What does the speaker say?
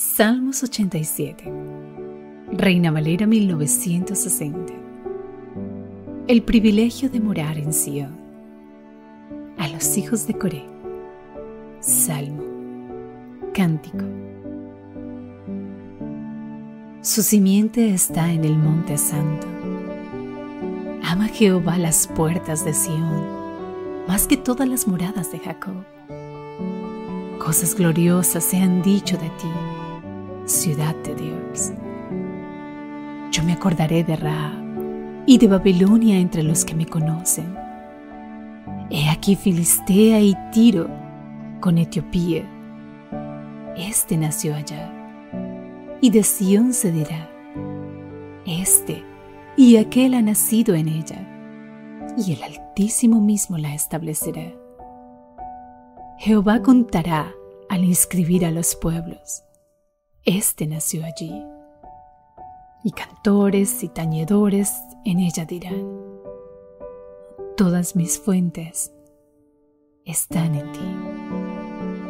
Salmos 87. Reina Valera 1960. El privilegio de morar en Sion. A los hijos de Coré. Salmo. Cántico. Su simiente está en el monte santo. Ama Jehová las puertas de Sión, más que todas las moradas de Jacob. Cosas gloriosas se han dicho de ti ciudad de Dios. Yo me acordaré de Ra y de Babilonia entre los que me conocen. He aquí Filistea y Tiro con Etiopía. Este nació allá, y de Sión se dirá, este y aquel ha nacido en ella, y el Altísimo mismo la establecerá. Jehová contará al inscribir a los pueblos este nació allí. Y cantores y tañedores en ella dirán, todas mis fuentes están en ti.